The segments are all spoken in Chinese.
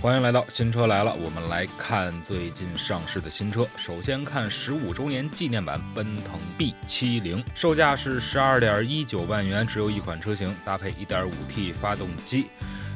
欢迎来到新车来了，我们来看最近上市的新车。首先看十五周年纪念版奔腾 B 七零售价是十二点一九万元，只有一款车型，搭配一点五 T 发动机。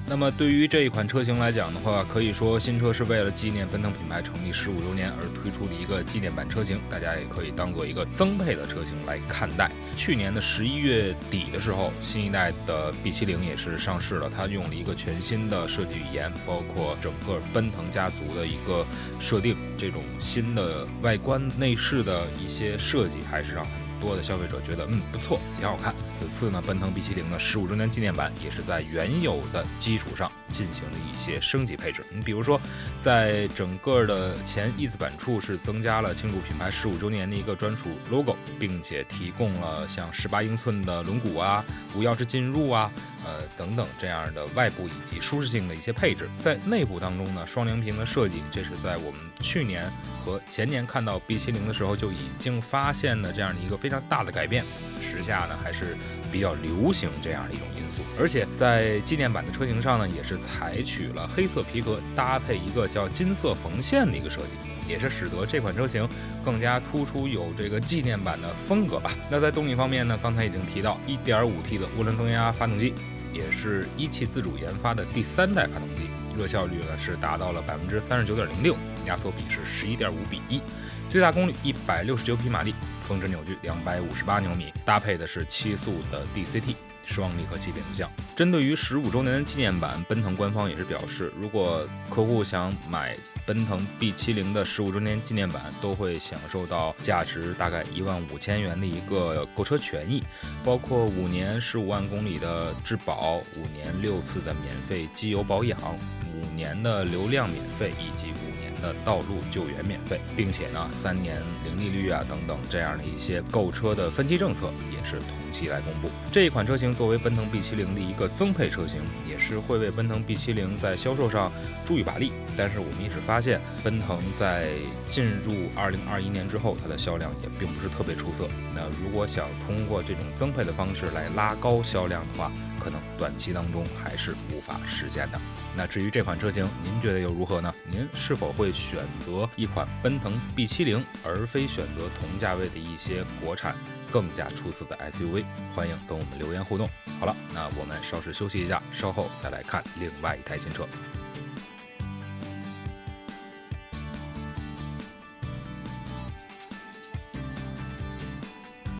那么对于这一款车型来讲的话，可以说新车是为了纪念奔腾品牌成立十五周年而推出的一个纪念版车型，大家也可以当做一个增配的车型来看待。去年的十一月底的时候，新一代的 B70 也是上市了，它用了一个全新的设计语言，包括整个奔腾家族的一个设定，这种新的外观内饰的一些设计，还是让很多的消费者觉得嗯不错，挺好看。此次呢，奔腾 B70 的十五周年纪念版也是在原有的基础上进行了一些升级配置。你比如说，在整个的前翼子板处是增加了庆祝品牌十五周年的一个专属 logo，并且提供了像十八英寸的轮毂啊、无钥匙进入啊、呃等等这样的外部以及舒适性的一些配置。在内部当中呢，双联屏的设计，这是在我们去年和前年看到 B70 的时候就已经发现的这样的一个非常大的改变。时下呢还是比较流行这样的一种因素，而且在纪念版的车型上呢，也是采取了黑色皮革搭配一个叫金色缝线的一个设计，也是使得这款车型更加突出有这个纪念版的风格吧。那在动力方面呢，刚才已经提到 1.5T 的涡轮增压发动机，也是一汽自主研发的第三代发动机，热效率呢是达到了百分之三十九点零六，压缩比是十一点五比一，最大功率一百六十九匹马力。峰值扭矩两百五十八牛米，搭配的是七速的 DCT 双离合器变速箱。针对于十五周年的纪念版，奔腾官方也是表示，如果客户想买奔腾 B70 的十五周年纪念版，都会享受到价值大概一万五千元的一个购车权益，包括五年十五万公里的质保，五年六次的免费机油保养，五年的流量免费，以及五年的道路救援免费，并且呢，三年零利率啊等等这样的一些购车的分期政策也是同期来公布。这一款车型作为奔腾 B70 的一个增配车型，也是会为奔腾 B70 在销售上助一把力。但是我们也是发现，奔腾在进入2021年之后，它的销量也并不是特别出色。那如果想通过这种增配的方式来拉高销量的话，可能短期当中还是无法实现的。那至于这款车型，您觉得又如何呢？您是否会选择一款奔腾 B70，而非选择同价位的一些国产更加出色的 SUV？欢迎跟我们留言互动。好了，那我们稍事休息一下，稍后再来看另外一台新车。